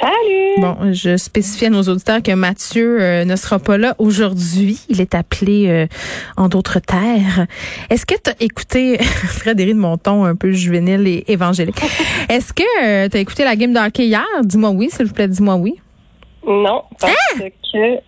Salut! Bon, je spécifie à nos auditeurs que Mathieu euh, ne sera pas là aujourd'hui. Il est appelé euh, en d'autres terres. Est-ce que tu écouté, Frédéric de Monton, un peu juvénile et évangélique, est-ce que tu as écouté la game de hockey hier? Dis-moi oui, s'il vous plaît, dis-moi oui. Non, parce Ah! que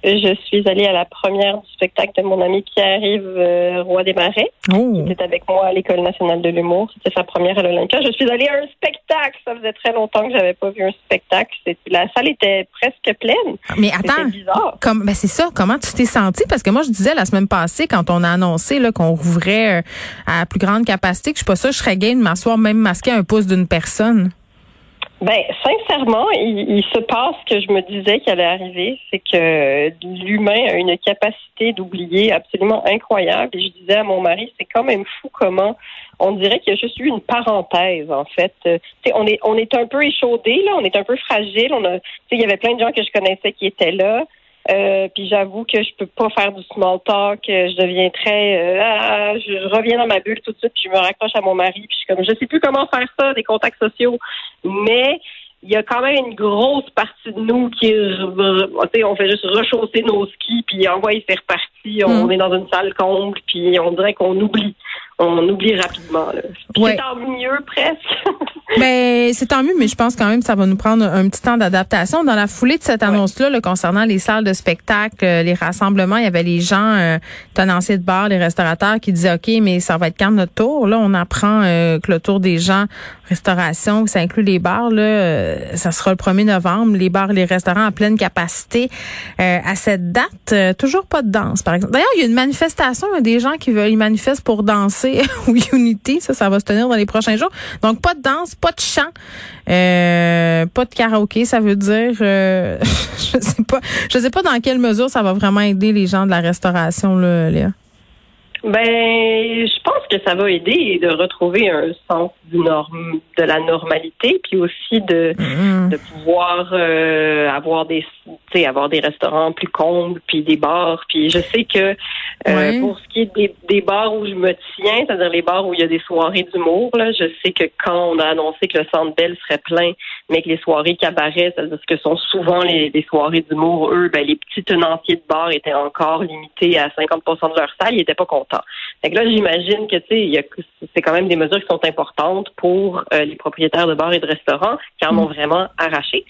je suis allée à la première du spectacle de mon ami Pierre-Yves euh, Roy des Marais, Oh. qui était avec moi à l'École nationale de l'humour. C'était sa première à l'Olympia. Je suis allée à un spectacle. Ça faisait très longtemps que j'avais pas vu un spectacle. La salle était presque pleine. Mais attends, bizarre. comme, ben c'est ça. Comment tu t'es senti? Parce que moi, je disais la semaine passée, quand on a annoncé là, qu'on rouvrait euh, à plus grande capacité, que je suis pas ça, je serais game de m'asseoir même masqué à un pouce d'une personne. Ben, sincèrement, il, se passe ce que je me disais qu'il allait arriver, c'est que l'humain a une capacité d'oublier absolument incroyable. Et je disais à mon mari, c'est quand même fou comment on dirait qu'il y a juste eu une parenthèse, en fait. Euh, tu sais, on est, on est un peu échaudé, là, on est un peu fragile. On a, il y avait plein de gens que je connaissais qui étaient là. Euh, puis j'avoue que je peux pas faire du small talk. euh, Je deviens très, euh, ah, je, je reviens dans ma bulle tout de suite. Puis je me raccroche à mon mari. Puis je suis comme, je sais plus comment faire ça, des contacts sociaux. Mais il y a quand même une grosse partie de nous qui, est- tu sais, on fait juste rechausser nos skis. Puis envoyer c'est reparti. On Mm. est dans une salle comble. Puis on dirait qu'on oublie. On oublie rapidement. Là. Puis Ouais. c'est tant mieux presque. Ben, c'est tant mieux, mais je pense quand même que ça va nous prendre un petit temps d'adaptation. Dans la foulée de cette annonce-là, là, concernant les salles de spectacle, euh, les rassemblements, il y avait les gens, euh, tenanciers de bar, les restaurateurs qui disaient, OK, mais ça va être quand notre tour? Là, on apprend euh, que le tour des gens, restauration, ça inclut les bars, là, euh, ça sera le 1er novembre, les bars les restaurants à pleine capacité. Euh, à cette date, euh, toujours pas de danse, par exemple. D'ailleurs, il y a une manifestation, il y a des gens qui veulent, ils manifestent pour danser au Unity. Ça, ça va se tenir dans les prochains jours. Donc, pas de danse, pas de chant, euh, pas de karaoké. Ça veut dire, je sais pas, je sais pas dans quelle mesure ça va vraiment aider les gens de la restauration, là, Léa. Ben, je pense que ça va aider de retrouver un sens du norme, de la normalité, puis aussi de, Mhm. de pouvoir euh, avoir des, tu sais, avoir des restaurants plus combles, puis des bars. Puis je sais que euh, pour ce qui est des, des bars où je me tiens, c'est-à-dire les bars où il y a des soirées d'humour, là, je sais que quand on a annoncé que le Centre Bell serait plein, mais que les soirées cabaret, c'est-à-dire ce que sont souvent les, les soirées d'humour, eux, ben les petits tenanciers de bars étaient encore limités à 50% de leur salle, ils étaient pas contents. Fait que là, j'imagine que tu sais, c'est quand même des mesures qui sont importantes pour euh, les propriétaires de bars et de restaurants qui en ont vraiment arraché.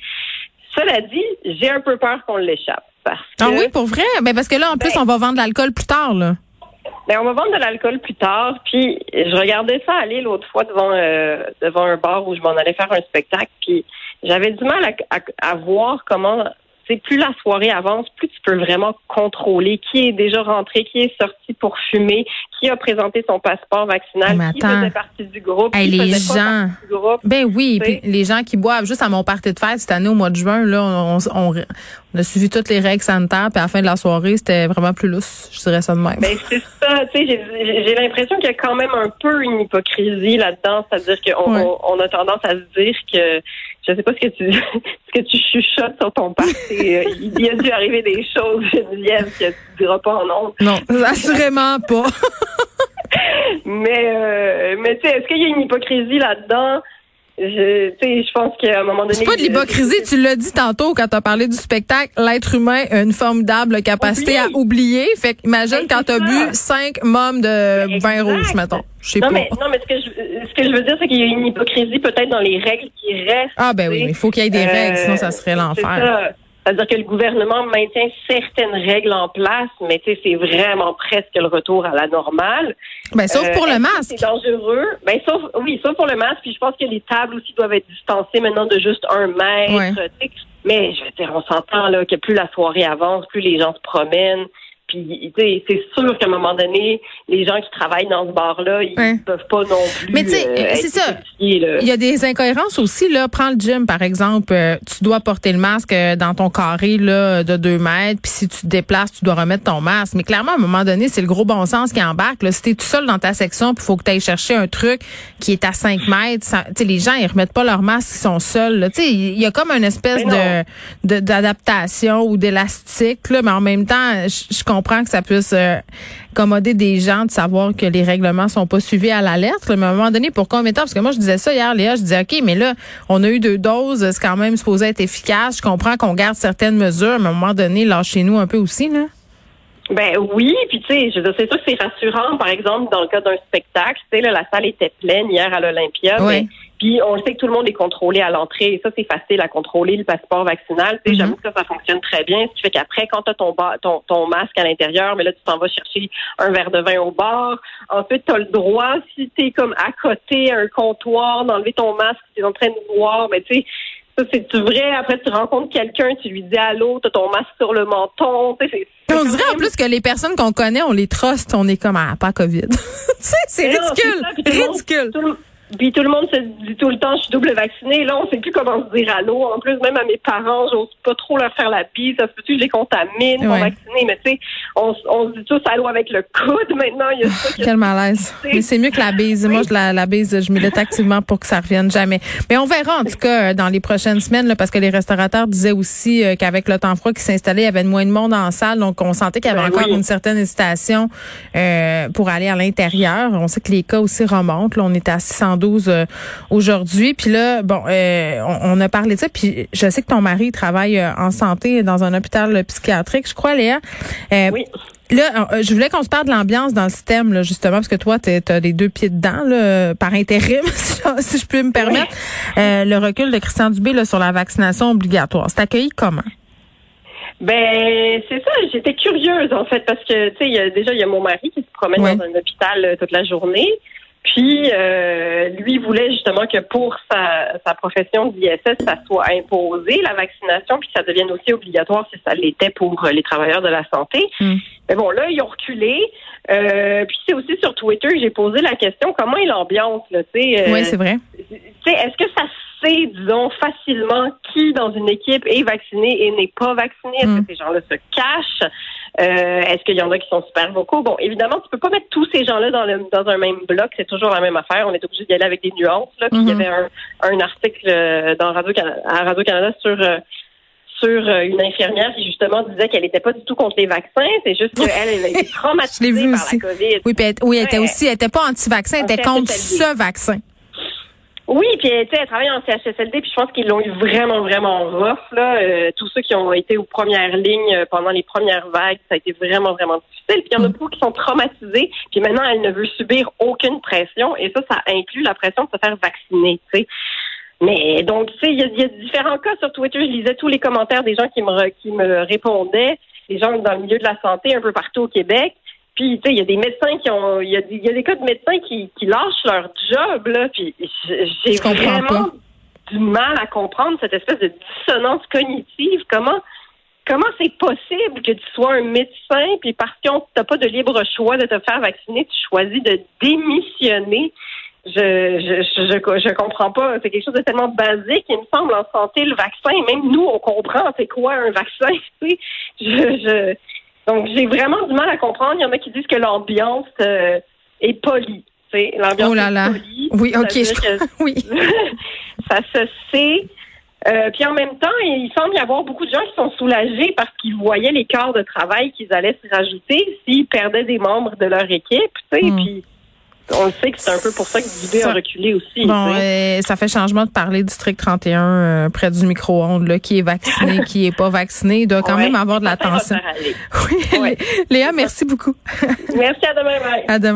Cela dit, j'ai un peu peur qu'on l'échappe parce que Ah oui, pour vrai? Ben, parce que là, en plus, Ben- on va vendre de l'alcool plus tard, là. ben, on va vendre de l'alcool plus tard. Puis je regardais ça aller l'autre fois devant euh, devant un bar où je m'en allais faire un spectacle. Puis j'avais du mal à, à, à voir comment. C'est plus la soirée avance, plus tu peux vraiment contrôler qui est déjà rentré, qui est sorti pour fumer, qui a présenté son passeport vaccinal, qui faisait partie du groupe, Hey, qui les faisait gens. partie du groupe. Ben oui, puis les gens qui boivent juste à mon party de fête cette année au mois de juin, là, on, on, on a suivi toutes les règles sanitaires, puis à la fin de la soirée, c'était vraiment plus lousse. Je dirais ça de même. Ben c'est ça, tu sais, j'ai- l'impression qu'il y a quand même un peu une hypocrisie là-dedans, c'est-à-dire qu'on on a tendance à se dire que je sais pas ce que tu ce que tu chuchotes sur ton party. euh, il y a dû arriver des choses, Geneviève, que tu diras pas en honte. non, assurément pas. Mais euh, mais tu sais, est-ce qu'il y a une hypocrisie là-dedans? Je, je pense qu'à un moment donné. C'est pas de l'hypocrisie, tu l'as dit tantôt quand tu as parlé du spectacle, l'être humain a une formidable capacité à oublier. Fait qu'imagine Ben, quand t'as bu cinq mômes de Ben, vin rouge, mettons. Je sais Non pas. mais non mais ce que je ce que je veux dire c'est qu'il y a une hypocrisie peut-être dans les règles qui restent. Ah ben oui, mais il faut qu'il y ait des Euh, règles, sinon ça serait C'est l'enfer. C'est-à-dire que le gouvernement maintient certaines règles en place, mais tu sais, c'est vraiment presque le retour à la normale. Ben sauf Euh, pour le est-ce que masque. C'est dangereux? Ben, sauf, oui, sauf pour le masque. Puis je pense que les tables aussi doivent être distancées maintenant de juste un mètre. Ouais. Mais je veux dire, on s'entend là que plus la soirée avance, plus les gens se promènent. Puis Puis, tu sais, c'est sûr qu'à un moment donné, les gens qui travaillent dans ce bar-là, ils Ouais. peuvent pas non plus. Mais tu sais, euh, c'est ça. Il y a des incohérences aussi. Là. Prends le gym, par exemple. Euh, tu dois porter le masque euh, dans ton carré là, de deux mètres. Puis si tu te déplaces, tu dois remettre ton masque. Mais clairement, à un moment donné, c'est le gros bon sens qui embarque. Là. Si tu es tout seul dans ta section, puis faut que tu ailles chercher un truc qui est à 5 mètres, ça- tu sais, les gens, ils remettent pas leur masque, ils sont seuls. Tu sais, Il y a comme une espèce de d'adaptation ou d'élastique. là. Mais en même temps, je je comprends que ça puisse euh, accommoder des gens de savoir que les règlements sont pas suivis à la lettre. Mais à un moment donné, pour combien de temps? Parce que moi, je disais ça hier, Léa, je disais, OK, mais là, on a eu deux doses, c'est quand même supposé être efficace. Je comprends qu'on garde certaines mesures, mais à un moment donné, lâchez-nous un peu aussi, là. Ben oui, puis tu sais, c'est sûr que c'est rassurant, par exemple, dans le cas d'un spectacle, tu sais, la salle était pleine hier à l'Olympia, Oui. mais- puis on sait que tout le monde est contrôlé à l'entrée, et ça, c'est facile à contrôler, le passeport vaccinal, Mhm. j'avoue que ça, ça fonctionne très bien, ce qui fait qu'après, quand tu as ton, ton, ton masque à l'intérieur, mais là, tu t'en vas chercher un verre de vin au bar, ensuite, tu as le droit, si tu es comme à côté à un comptoir, d'enlever ton masque, tu es en train de boire, mais tu sais, ça, c'est vrai. Après, tu rencontres quelqu'un, tu lui dis allô, t'as ton masque sur le menton. Sais, c'est- c'est On dirait en plus que les personnes qu'on connaît, on les truste, on est comme, ah, pas COVID. tu sais, c'est non, ridicule. c'est ça, puis tout le monde- ridicule. tout le- Puis tout le monde se dit tout le temps, je suis double vacciné. Là, on sait plus comment se dire allô. En plus, même à mes parents, j'ose pas trop leur faire la bise. Ça se peut-tu que je les contamine, ils Ouais. vaccinés? Mais tu sais, on, on se dit tous allô avec le coude. Maintenant, il y a ça. Quel malaise. Mais c'est mieux que la bise. Moi, je la, la bise, je milite activement pour que ça revienne jamais. Mais on verra, en tout cas, euh, dans les prochaines semaines, là, parce que les restaurateurs disaient aussi euh, qu'avec le temps froid qui s'installait, il y avait moins de monde en salle. Donc, on sentait qu'il y avait Ben encore oui. une certaine hésitation euh, pour aller à l'intérieur. On sait que les cas aussi remontent. Là, on est à 612 euh, aujourd'hui. Puis là, bon, euh, on, on a parlé de ça. Puis je sais que ton mari travaille euh, en santé dans un hôpital psychiatrique, je crois, Léa. Oui. Là, je voulais qu'on se parle de l'ambiance dans le système, là, justement, parce que toi, tu as les deux pieds dedans, là, par intérim, si je- peux me permettre. Euh, le recul de Christian Dubé là, sur la vaccination obligatoire. C'est accueilli comment? Ben, c'est ça. J'étais curieuse, en fait, parce que, tu sais, déjà, il y a mon mari qui se promène dans un hôpital toute la journée. Puis, euh, lui voulait justement que pour sa, sa profession d'ISS, ça soit imposé, la vaccination, puis que ça devienne aussi obligatoire si ça l'était pour euh, les travailleurs de la santé. Hmm. Mais bon, là, ils ont reculé. Euh, puis c'est aussi sur Twitter que j'ai posé la question, comment est l'ambiance, là, tu sais? euh, oui, c'est vrai. tu sais, est-ce que ça sait, disons, facilement qui dans une équipe est vacciné et n'est pas vacciné? Est-ce que ces gens-là se cachent? Euh, est-ce qu'il y en a qui sont super vocaux? Bon, évidemment, tu peux pas mettre tous ces gens-là dans, le, dans un même bloc. C'est toujours la même affaire. On est obligé d'y aller avec des nuances. Là. Puis il y Mhm. avait un, un article euh, dans Radio à Radio-Canada sur... euh, sur euh, une infirmière qui justement disait qu'elle n'était pas du tout contre les vaccins, c'est juste qu'elle elle a été traumatisée Je l'ai vu par aussi. la COVID. Oui, puis elle, oui, elle était aussi, elle était pas anti-vaccin, elle était contre ce vaccin. Oui, puis tu sais, elle travaille en CHSLD, puis je pense qu'ils l'ont eu vraiment, vraiment rough. Là. Euh, tous ceux qui ont été aux premières lignes euh, pendant les premières vagues, ça a été vraiment, vraiment difficile. Puis il y en a Mm. beaucoup qui sont traumatisés, puis maintenant, elle ne veut subir aucune pression, et ça, ça inclut la pression de se faire vacciner, tu sais. Mais donc, tu sais, il y, a- il y a différents cas sur Twitter. Je lisais tous les commentaires des gens qui me, qui me répondaient, des gens dans le milieu de la santé un peu partout au Québec. Puis, tu sais, il y a des médecins qui ont, il y, a des- il y a des cas de médecins qui, qui lâchent leur job, là. Puis, j'ai vraiment pas. du mal à comprendre cette espèce de dissonance cognitive. Comment, comment c'est possible que tu sois un médecin, puis parce qu'on t'as pas de libre choix de te faire vacciner, tu choisis de démissionner? Je, je, je, je, je comprends pas. C'est quelque chose de tellement basique, il me semble, en santé, le vaccin. Même nous, on comprend c'est quoi un vaccin. tu sais. Je, je, donc, j'ai vraiment du mal à comprendre. Il y en a qui disent que l'ambiance euh, est polie. L'ambiance Oh là est polie. Oui, OK, je que oui. ça se sait. Euh, puis en même temps, il semble y avoir beaucoup de gens qui sont soulagés parce qu'ils voyaient les quarts de travail qu'ils allaient se rajouter s'ils perdaient des membres de leur équipe. Hmm. puis on le sait que c'est un peu pour ça que Dubé Ça- a reculé aussi. Bon, euh, ça fait changement de parler du district 31 euh, près du micro-ondes, là, qui est vacciné, qui est pas vacciné. Il doit quand Ouais, même avoir de l'attention. Oui, Ouais. Léa, merci beaucoup. Merci à demain. bye. À demain.